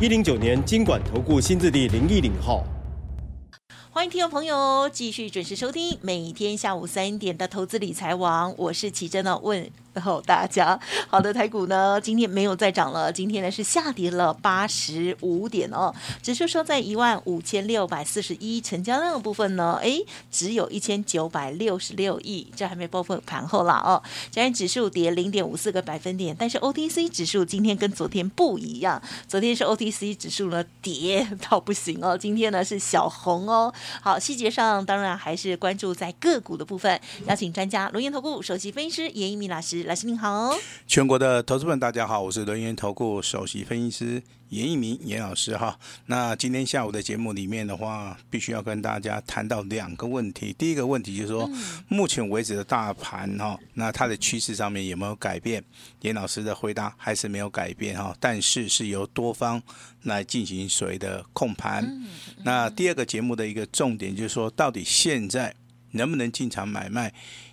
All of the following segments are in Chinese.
一零九年金管投顾新字第零一零号，欢迎听众朋友继续准时收听每天下午三点的投资理财王，我是奇珍呢问。候大家好的台股呢，今天没有再涨了，今天呢是下跌了八十五点哦，指数收在一万五千六百四十一，成交量的部分呢，哎，只有一千九百六十六亿，这还没包括盘后啦哦。虽然指数跌零点五四个百分点，但是 OTC 指数今天跟昨天不一样，昨天是 OTC 指数呢跌到不行哦，今天呢是小红哦。好，细节上当然还是关注在个股的部分，邀请专家龙岩投顾首席分析师严一鸣老师。老师您好，全国的投资们大家好，我是龙岩投顾首席分析师严一鸣严老师哈。那今天下午的节目里面的话，必须要跟大家谈到两个问题。第一个问题就是说，目前为止的大盘哈，那它的趋势上面有没有改变？严老师的回答还是没有改变哈，但是是由多方来进行所谓的控盘。那第二个节目的一个重点就是说，到底现在能不能进场买卖？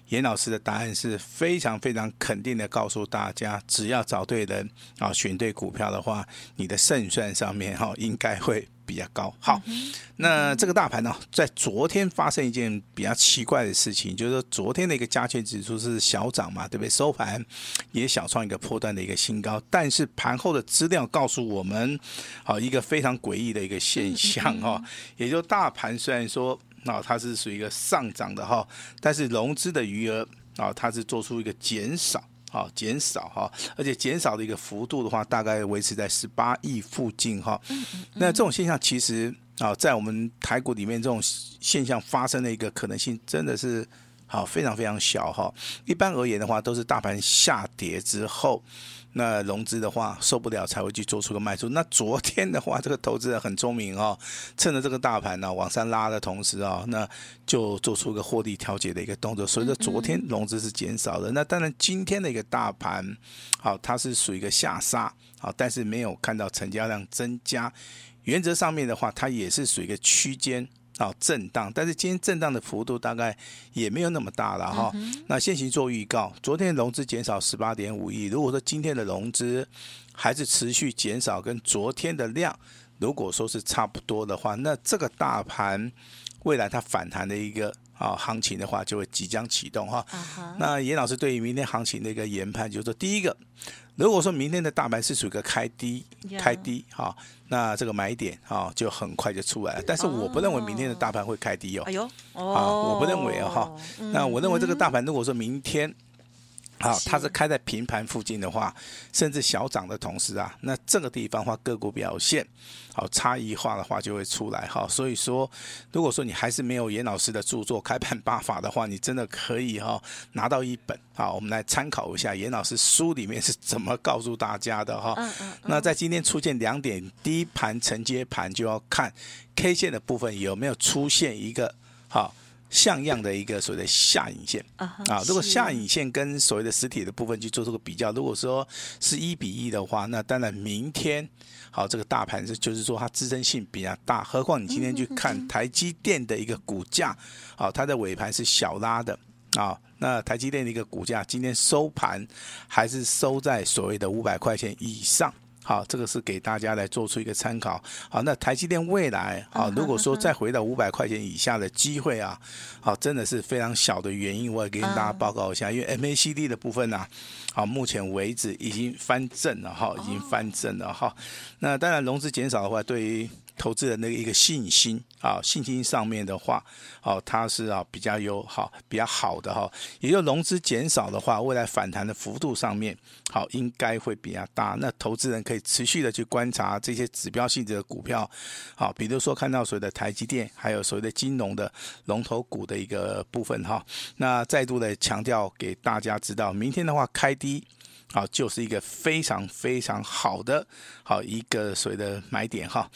严老师的答案是非常非常肯定的，告诉大家，只要找对人啊，选对股票的话，你的胜算上面哈应该会比较高。好，那这个大盘呢，在昨天发生一件比较奇怪的事情，就是说昨天的一个加权指数是小涨嘛，对不对？收盘也小创一个破断的一个新高，但是盘后的资料告诉我们，好一个非常诡异的一个现象哈，也就大盘虽然说。啊，它是属于一个上涨的哈，但是融资的余额啊，它是做出一个减少，啊，减少哈，而且减少的一个幅度的话，大概维持在十八亿附近哈。那这种现象其实啊，在我们台股里面，这种现象发生的一个可能性真的是好非常非常小哈。一般而言的话，都是大盘下跌之后。那融资的话受不了才会去做出个卖出。那昨天的话，这个投资人很聪明哦，趁着这个大盘呢往上拉的同时啊，那就做出个获利调节的一个动作。所以说昨天融资是减少的。那当然今天的一个大盘，好，它是属于一个下杀，好，但是没有看到成交量增加。原则上面的话，它也是属于一个区间。啊，震荡，但是今天震荡的幅度大概也没有那么大了哈。那先行做预告，昨天融资减少十八点五亿，如果说今天的融资还是持续减少，跟昨天的量如果说是差不多的话，那这个大盘未来它反弹的一个啊行情的话，就会即将启动哈。那严老师对于明天行情的一个研判，就是说第一个。如果说明天的大盘是属于一个开低，开低哈，那这个买点哈就很快就出来了。但是我不认为明天的大盘会开低哦。哎呦，啊，我不认为啊哈。那我认为这个大盘如果说明天。好，它是开在平盘附近的话，甚至小涨的同时啊，那这个地方的话个股表现好差异化的话就会出来哈。所以说，如果说你还是没有严老师的著作《开盘八法》的话，你真的可以哈拿到一本好，我们来参考一下严老师书里面是怎么告诉大家的哈。那在今天出现两点，第一盘承接盘就要看 K 线的部分有没有出现一个好。像样的一个所谓的下影线啊，如果下影线跟所谓的实体的部分去做这个比较，如果说是一比一的话，那当然明天好这个大盘是就是说它支撑性比较大，何况你今天去看台积电的一个股价，好，它的尾盘是小拉的啊，那台积电的一个股价今天收盘还是收在所谓的五百块钱以上。好，这个是给大家来做出一个参考。好，那台积电未来啊，如果说再回到五百块钱以下的机会啊，好，真的是非常小的原因，我也给大家报告一下。因为 MACD 的部分呢，好，目前为止已经翻正了哈，已经翻正了哈。那当然融资减少的话，对于投资人的一个信心啊，信心上面的话，哦，它是啊比较有好比较好的哈，也就融资减少的话，未来反弹的幅度上面，好应该会比较大。那投资人可以持续的去观察这些指标性质的股票，好，比如说看到所谓的台积电，还有所谓的金融的龙头股的一个部分哈。那再度的强调给大家知道，明天的话开低。好，就是一个非常非常好的好一个所谓的买点哈。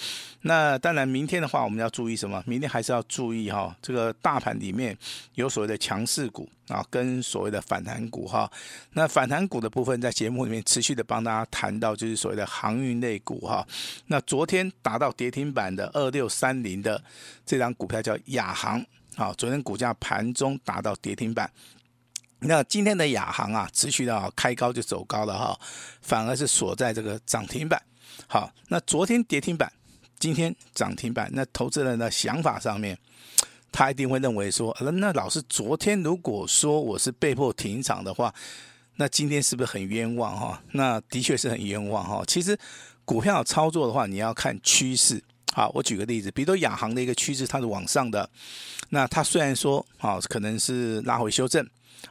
那当然，明天的话，我们要注意什么？明天还是要注意哈，这个大盘里面有所谓的强势股啊，跟所谓的反弹股哈。那反弹股的部分，在节目里面持续的帮大家谈到，就是所谓的航运类股哈。那昨天达到跌停板的二六三零的这张股票叫亚航，好，昨天股价盘中达到跌停板。那今天的亚航啊，持续的开高就走高了哈，反而是锁在这个涨停板。好，那昨天跌停板，今天涨停板。那投资人的想法上面，他一定会认为说，那老师昨天如果说我是被迫停场的话，那今天是不是很冤枉哈？那的确是很冤枉哈。其实股票操作的话，你要看趋势。好，我举个例子，比如说亚航的一个趋势，它是往上的，那它虽然说啊，可能是拉回修正。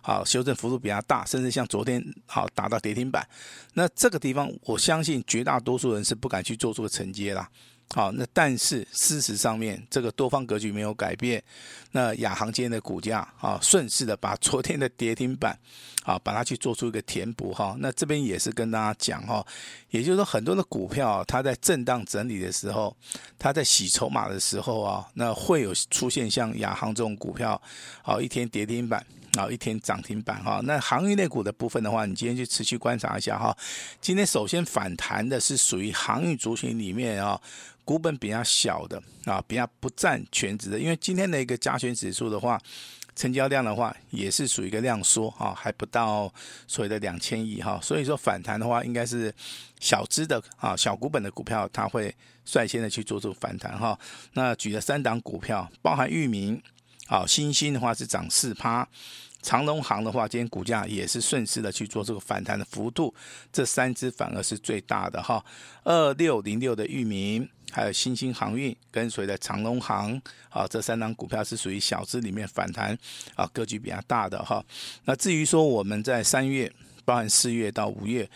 好，修正幅度比较大，甚至像昨天好达到跌停板，那这个地方我相信绝大多数人是不敢去做出承接啦。好，那但是事实上面这个多方格局没有改变，那亚航今天的股价啊顺势的把昨天的跌停板啊把它去做出一个填补哈，那这边也是跟大家讲哈，也就是说很多的股票它在震荡整理的时候，它在洗筹码的时候啊，那会有出现像亚航这种股票，好一天跌停板。啊，一天涨停板哈，那航运类股的部分的话，你今天就持续观察一下哈。今天首先反弹的是属于航运族群里面啊，股本比较小的啊，比较不占全值的。因为今天的一个加权指数的话，成交量的话也是属于一个量缩啊，还不到所谓的两千亿哈。所以说反弹的话，应该是小资的啊，小股本的股票，它会率先的去做出反弹哈。那举了三档股票，包含域名。好，新兴的话是涨四趴，长荣航的话，今天股价也是顺势的去做这个反弹的幅度，这三只反而是最大的哈。二六零六的裕民，还有新兴航运跟随的长隆航，啊，这三档股票是属于小资里面反弹啊，格局比较大的哈。那至于说我们在三月，包含四月到五月。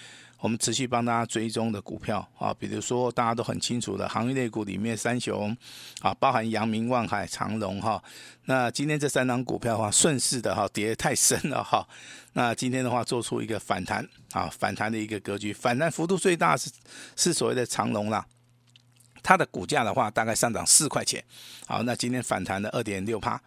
我们持续帮大家追踪的股票啊，比如说大家都很清楚的航运类股里面三雄啊，包含阳明、万海、长荣哈。那今天这三档股票的话，顺势的哈，跌得太深了哈。那今天的话，做出一个反弹啊，反弹的一个格局，反弹幅度最大是是所谓的长荣啦，它的股价的话大概上涨四块钱。好，那今天反弹了二点六趴。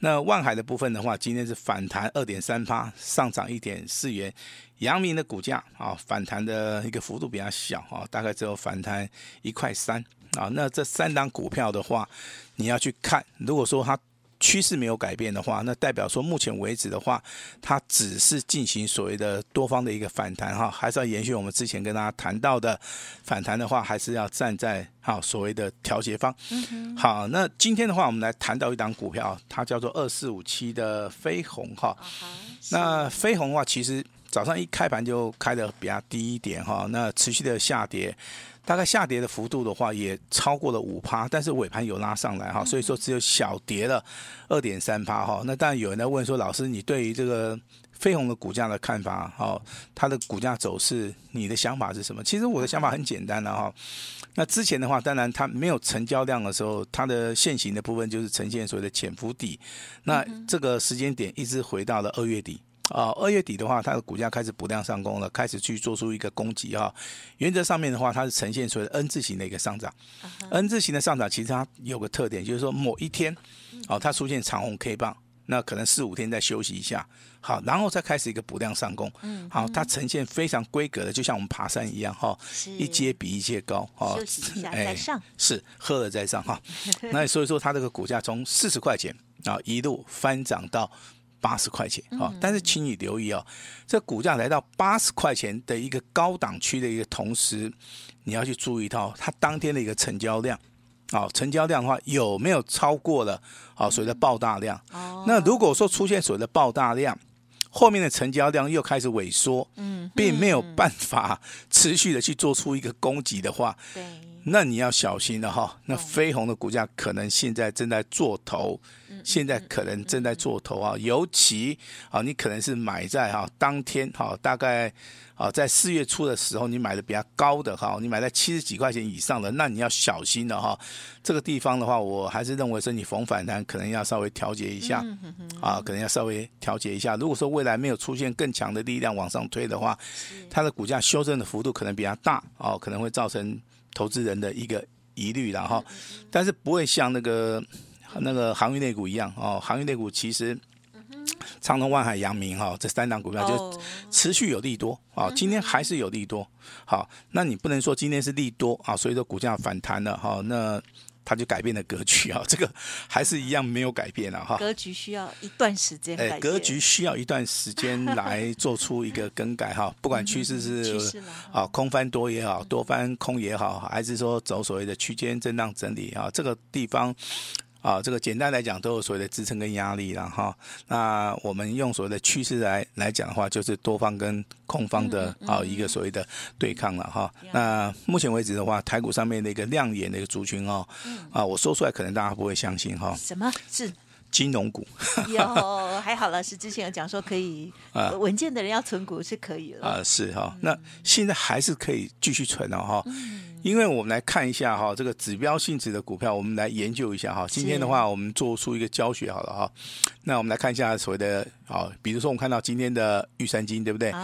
那万海的部分的话，今天是反弹二点三八，上涨一点四元。阳明的股价啊，反弹的一个幅度比较小啊，大概只有反弹一块三啊。那这三档股票的话，你要去看，如果说它趋势没有改变的话，那代表说目前为止的话，它只是进行所谓的多方的一个反弹哈，还是要延续我们之前跟大家谈到的反弹的话，还是要站在哈所谓的调节方。好，那今天的话，我们来谈到一档股票，它叫做二四五七的飞鸿哈。那飞鸿的话，其实。早上一开盘就开的比较低一点哈，那持续的下跌，大概下跌的幅度的话也超过了五趴，但是尾盘有拉上来哈，所以说只有小跌了二点三趴哈。那当然有人在问说，老师你对于这个飞鸿的股价的看法哈，它的股价走势，你的想法是什么？其实我的想法很简单的哈。那之前的话，当然它没有成交量的时候，它的现行的部分就是呈现所谓的潜伏底，那这个时间点一直回到了二月底。啊，二月底的话，它的股价开始补量上攻了，开始去做出一个攻击哈。原则上面的话，它是呈现出来 N 字形的一个上涨。N 字形的上涨其实它有个特点，就是说某一天，哦，它出现长红 K 棒，那可能四五天再休息一下，好，然后再开始一个补量上攻。嗯好，它呈现非常规格的，就像我们爬山一样哈，一阶比一阶高。休息一下再上。是喝了再上哈。那所以说它这个股价从四十块钱啊一路翻涨到。八十块钱啊！但是请你留意哦，这股价来到八十块钱的一个高档区的一个同时，你要去注意到它当天的一个成交量，啊，成交量的话有没有超过了啊所谓的爆大量？哦那如果说出现所谓的爆大量，后面的成交量又开始萎缩，嗯并没有办法持续的去做出一个攻击的话，对那你要小心了哈。那飞鸿的股价可能现在正在做头。现在可能正在做头啊，尤其啊，你可能是买在哈当天哈，大概啊在四月初的时候，你买的比较高的哈，你买在七十几块钱以上的，那你要小心了哈。这个地方的话，我还是认为说你逢反弹可能要稍微调节一下啊，可能要稍微调节一下。如果说未来没有出现更强的力量往上推的话，它的股价修正的幅度可能比较大哦，可能会造成投资人的一个疑虑了哈。但是不会像那个。那个航运类股一样哦，航运类股其实，长隆、万海、阳明哈这三档股票就持续有利多啊，今天还是有利多。好，那你不能说今天是利多啊，所以说股价反弹了哈，那它就改变了格局啊，这个还是一样没有改变了哈。格局需要一段时间，哎，格局需要一段时间来做出一个更改哈，不管趋势是啊空翻多也好，多翻空也好，还是说走所谓的区间震荡整理啊，这个地方。啊，这个简单来讲都有所谓的支撑跟压力了哈。那我们用所谓的趋势来来讲的话，就是多方跟空方的啊一个所谓的对抗了哈。那目前为止的话，台股上面的一个亮眼的一个族群哦，啊，我说出来可能大家不会相信哈。什么是？金融股 有还好了，是之前有讲说可以啊，稳健的人要存股是可以了啊，是哈。那现在还是可以继续存哦哈。因为我们来看一下哈，这个指标性质的股票，我们来研究一下哈。今天的话，我们做出一个教学好了哈。那我们来看一下所谓的啊，比如说我们看到今天的玉山金，对不对？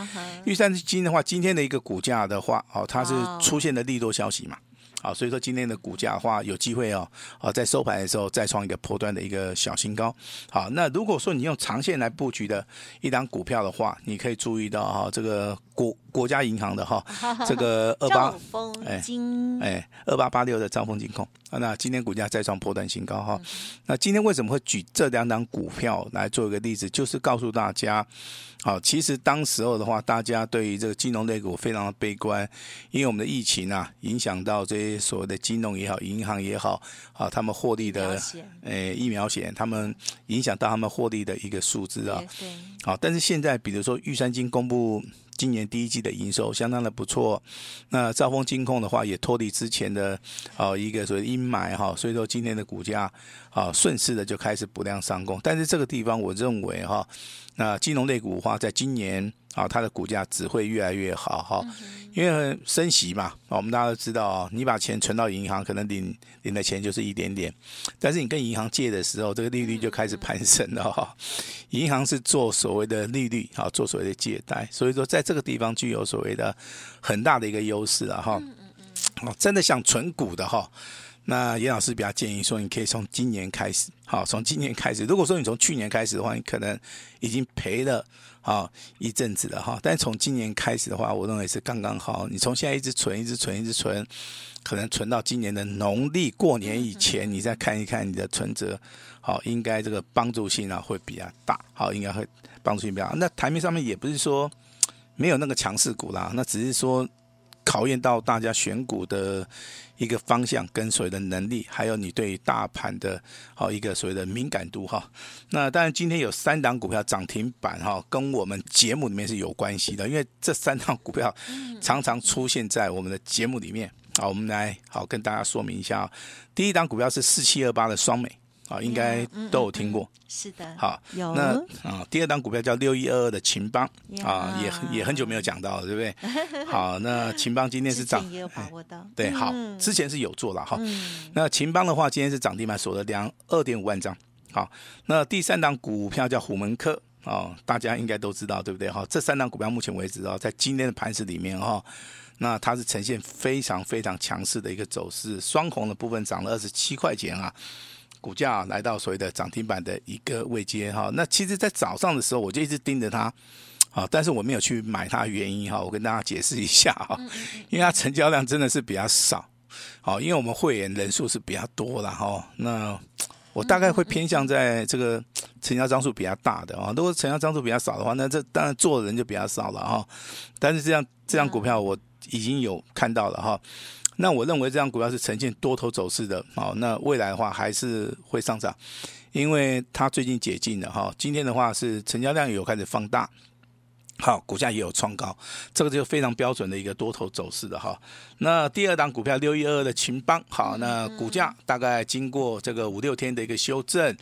玉山金的话，今天的一个股价的话，哦，它是出现了利多消息嘛。好，所以说今天的股价的话，有机会哦，啊，在收盘的时候再创一个破段的一个小新高。好，那如果说你用长线来布局的一档股票的话，你可以注意到哈，这个国国家银行的哈，这个 二八哎哎二八八六的兆丰金控啊，那今天股价再创破段新高哈。那今天为什么会举这两档股票来做一个例子，就是告诉大家。好，其实当时候的话，大家对于这个金融类股非常的悲观，因为我们的疫情啊，影响到这些所谓的金融也好，银行也好，啊，他们获利的，诶，疫苗险，他们影响到他们获利的一个数字啊。好，但是现在比如说玉山金公布。今年第一季的营收相当的不错，那兆丰金控的话也脱离之前的啊一个所谓阴霾哈，所以说今天的股价啊顺势的就开始补量上攻，但是这个地方我认为哈，那金融类股的话在今年啊它的股价只会越来越好哈。因为升息嘛，我们大家都知道啊，你把钱存到银行，可能领领的钱就是一点点，但是你跟银行借的时候，这个利率就开始攀升了哈。银行是做所谓的利率啊，做所谓的借贷，所以说在这个地方具有所谓的很大的一个优势啊哈。哦，真的想存股的哈，那严老师比较建议说，你可以从今年开始，好，从今年开始。如果说你从去年开始的话，你可能已经赔了。好一阵子了哈，但从今年开始的话，我认为是刚刚好。你从现在一直存，一直存，一直存，可能存到今年的农历过年以前，你再看一看你的存折，好，应该这个帮助性啊会比较大。好，应该会帮助性比较大。那台面上面也不是说没有那个强势股啦，那只是说。考验到大家选股的一个方向跟所谓的能力，还有你对大盘的好一个所谓的敏感度哈。那当然今天有三档股票涨停板哈，跟我们节目里面是有关系的，因为这三档股票常常出现在我们的节目里面。好，我们来好跟大家说明一下。第一档股票是四七二八的双美。啊，应该都有听过，嗯嗯嗯、是的。好，有那啊，第二档股票叫六一二二的秦邦啊，也也很久没有讲到了，对不对？好，那秦邦今天是涨，也有把握到。对，好，之前是有做了哈。嗯、那秦邦的话，今天是涨停板锁了两二点五万张。好，那第三档股票叫虎门科啊，大家应该都知道，对不对？哈，这三档股票目前为止啊，在今天的盘势里面哈，那它是呈现非常非常强势的一个走势，双红的部分涨了二十七块钱啊。股价来到所谓的涨停板的一个位阶哈，那其实，在早上的时候我就一直盯着它，啊，但是我没有去买它原因哈，我跟大家解释一下哈，因为它成交量真的是比较少，好，因为我们会员人数是比较多了哈，那我大概会偏向在这个成交张数比较大的啊，如果成交张数比较少的话，那这当然做的人就比较少了哈，但是这样这样股票我已经有看到了哈。那我认为这张股票是呈现多头走势的，好，那未来的话还是会上涨，因为它最近解禁了哈。今天的话是成交量有开始放大，好，股价也有创高，这个就非常标准的一个多头走势的哈。那第二档股票六一二二的秦邦，好，那股价大概经过这个五六天的一个修正，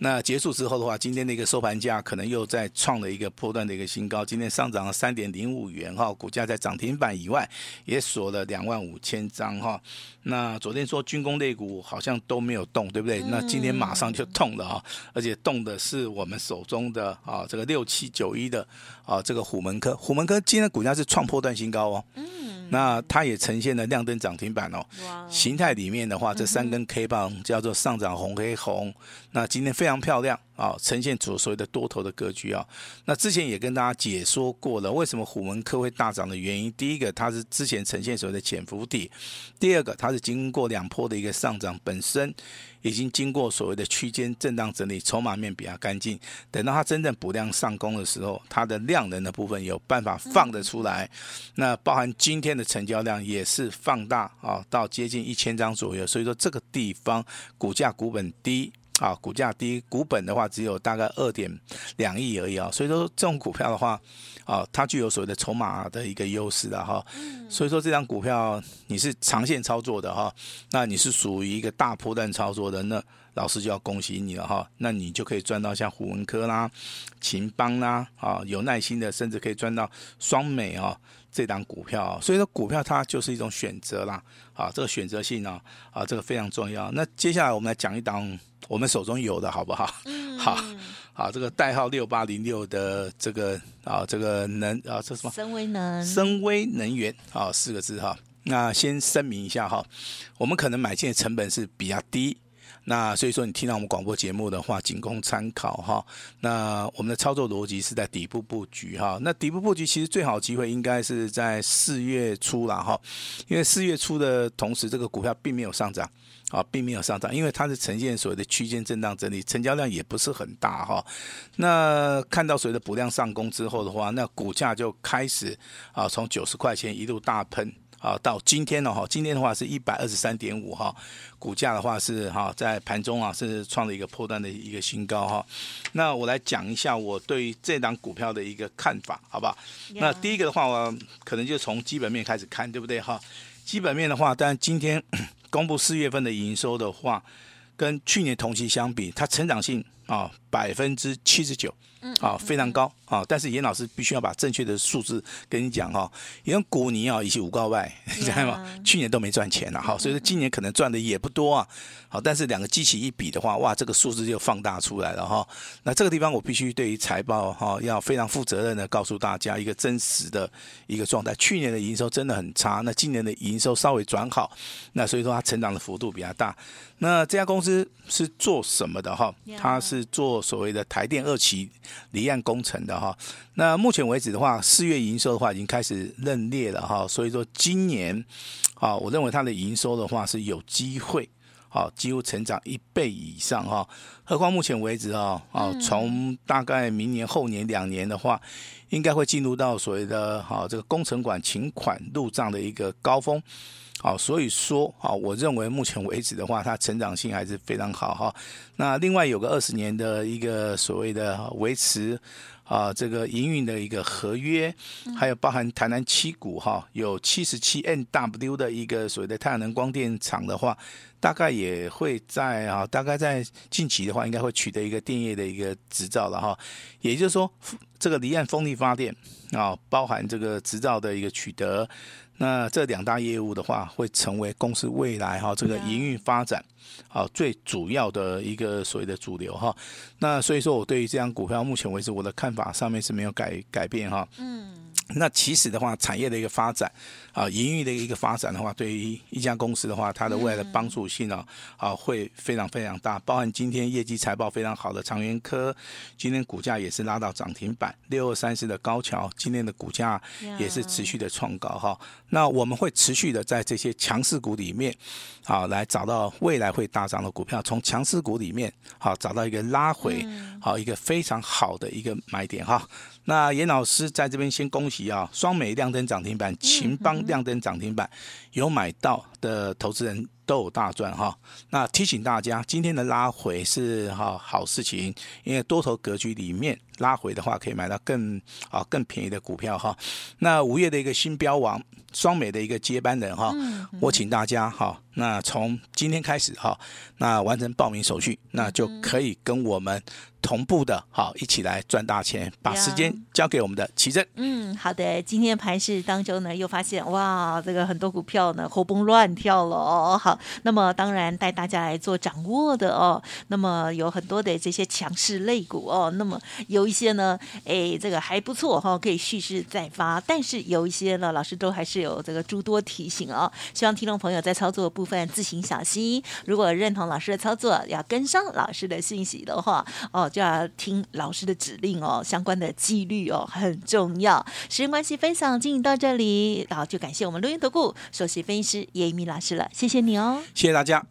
那结束之后的话，今天的一个收盘价可能又在创了一个波段的一个新高，今天上涨了三点零五元哈，股价在涨停板以外也锁了两万五千张哈。那昨天说军工类股好像都没有动，对不对？那今天马上就动了哈，而且动的是我们手中的啊这个六七九一的啊这个。虎门科，虎门科今天的股价是创破段新高哦。嗯，那它也呈现了亮灯涨停板哦。形态里面的话，这三根 K 棒叫做上涨红黑红。那今天非常漂亮啊，呈现出所谓的多头的格局啊。那之前也跟大家解说过了，为什么虎门科会大涨的原因。第一个，它是之前呈现所谓的潜伏底；第二个，它是经过两波的一个上涨，本身已经经过所谓的区间震荡整理，筹码面比较干净。等到它真正补量上攻的时候，它的量能的部分有办法放得出来。那包含今天的成交量也是放大啊，到接近一千张左右。所以说这个地方股价股本低。啊，股价低，股本的话只有大概二点两亿而已啊，所以说这种股票的话，啊，它具有所谓的筹码的一个优势的哈。所以说这张股票你是长线操作的哈，那你是属于一个大波段操作的，那老师就要恭喜你了哈，那你就可以赚到像虎文科啦、秦邦啦，啊，有耐心的，甚至可以赚到双美啊。这档股票，所以说股票它就是一种选择啦，啊，这个选择性呢，啊，这个非常重要。那接下来我们来讲一档我们手中有的好不好？嗯，好，好，这个代号六八零六的这个啊，这个能啊，这什么？森威能，森威能源啊，四个字哈。那先声明一下哈，我们可能买进的成本是比较低。那所以说，你听到我们广播节目的话，仅供参考哈。那我们的操作逻辑是在底部布局哈。那底部布局其实最好机会应该是在四月初了哈，因为四月初的同时，这个股票并没有上涨啊，并没有上涨，因为它是呈现所谓的区间震荡整理，成交量也不是很大哈。那看到所谓的补量上攻之后的话，那股价就开始啊，从九十块钱一路大喷。啊，到今天呢哈，今天的话是一百二十三点五哈，股价的话是哈，在盘中啊是创了一个破断的一个新高哈。那我来讲一下我对这档股票的一个看法，好不好.那第一个的话，我可能就从基本面开始看，对不对哈？基本面的话，但今天公布四月份的营收的话，跟去年同期相比，它成长性啊百分之七十九。啊，非常高啊！但是严老师必须要把正确的数字跟你讲哈，因为股尼啊，以及五告外，你知道吗？去年都没赚钱了哈，所以说今年可能赚的也不多啊。好，但是两个机器一比的话，哇，这个数字就放大出来了哈。那这个地方我必须对于财报哈要非常负责任的告诉大家一个真实的一个状态。去年的营收真的很差，那今年的营收稍微转好，那所以说它成长的幅度比较大。那这家公司是做什么的哈？它是是做所谓的台电二期。离岸工程的哈，那目前为止的话，四月营收的话已经开始认列了哈，所以说今年啊，我认为它的营收的话是有机会，好，几乎成长一倍以上哈。何况目前为止啊，啊，从大概明年后年两年的话，应该会进入到所谓的哈这个工程款请款入账的一个高峰。好，所以说啊，我认为目前为止的话，它成长性还是非常好哈。那另外有个二十年的一个所谓的维持啊，这个营运的一个合约，还有包含台南七股哈，有七十七 N W 的一个所谓的太阳能光电厂的话，大概也会在啊，大概在近期的话，应该会取得一个电业的一个执照了哈。也就是说，这个离岸风力发电啊，包含这个执照的一个取得。那这两大业务的话，会成为公司未来哈这个营运发展，啊最主要的一个所谓的主流哈。那所以说，我对于这张股票目前为止我的看法上面是没有改改变哈。嗯。那其实的话，产业的一个发展啊，营运的一个发展的话，对于一家公司的话，它的未来的帮助性啊，啊会非常非常大。包含今天业绩财报非常好的长源科，今天股价也是拉到涨停板。六二三四的高桥，今天的股价也是持续的创高哈。那我们会持续的在这些强势股里面，啊，来找到未来会大涨的股票，从强势股里面，好找到一个拉回，好一个非常好的一个买点哈。那严老师在这边先恭喜啊，双美亮灯涨停板，秦邦亮灯涨停板，有买到的投资人都有大赚哈。那提醒大家，今天的拉回是哈好事情，因为多头格局里面拉回的话，可以买到更啊更便宜的股票哈。那五月的一个新标王，双美的一个接班人哈，我请大家哈，那从今天开始哈，那完成报名手续，那就可以跟我们。同步的，好，一起来赚大钱，把时间交给我们的奇珍。嗯，好的。今天盘势当中呢，又发现哇，这个很多股票呢活蹦乱跳了哦。好，那么当然带大家来做掌握的哦。那么有很多的这些强势类股哦，那么有一些呢，哎，这个还不错哈、哦，可以蓄势再发。但是有一些呢，老师都还是有这个诸多提醒哦。希望听众朋友在操作部分自行小心。如果认同老师的操作，要跟上老师的信息的话，哦。就要听老师的指令哦，相关的纪律哦很重要。时间关系，分享进行到这里，然后就感谢我们录音投顾首席分析师叶明鸣老师了，谢谢你哦，谢谢大家。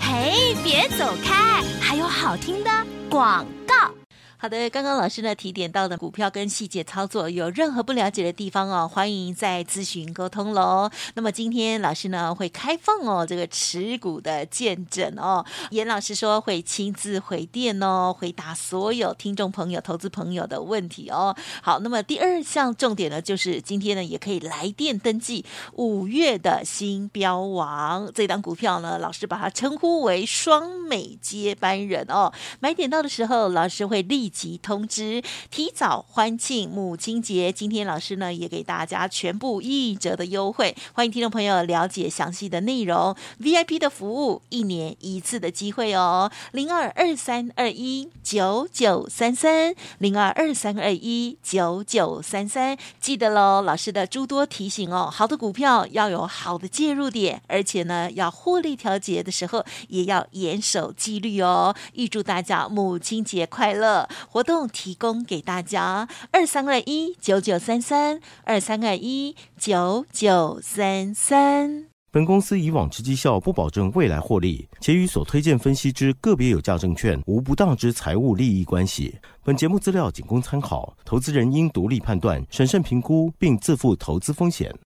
嘿，别走开，还有好听的广告。好的，刚刚老师呢提点到的股票跟细节操作，有任何不了解的地方哦，欢迎再咨询沟通喽。那么今天老师呢会开放哦这个持股的见证哦，严老师说会亲自回电哦，回答所有听众朋友、投资朋友的问题哦。好，那么第二项重点呢，就是今天呢也可以来电登记五月的新标王这档股票呢，老师把它称呼为双美接班人哦。买点到的时候，老师会立。及通知，提早欢庆母亲节。今天老师呢也给大家全部一折的优惠，欢迎听众朋友了解详细的内容。VIP 的服务，一年一次的机会哦，零二二三二一九九三三，零二二三二一九九三三，记得喽，老师的诸多提醒哦。好的股票要有好的介入点，而且呢，要获利调节的时候也要严守纪律哦。预祝大家母亲节快乐！活动提供给大家：二三二一九九三三，二三二一九九三三。本公司以往之绩效不保证未来获利，且与所推荐分析之个别有价证券无不当之财务利益关系。本节目资料仅供参考，投资人应独立判断、审慎评估，并自负投资风险。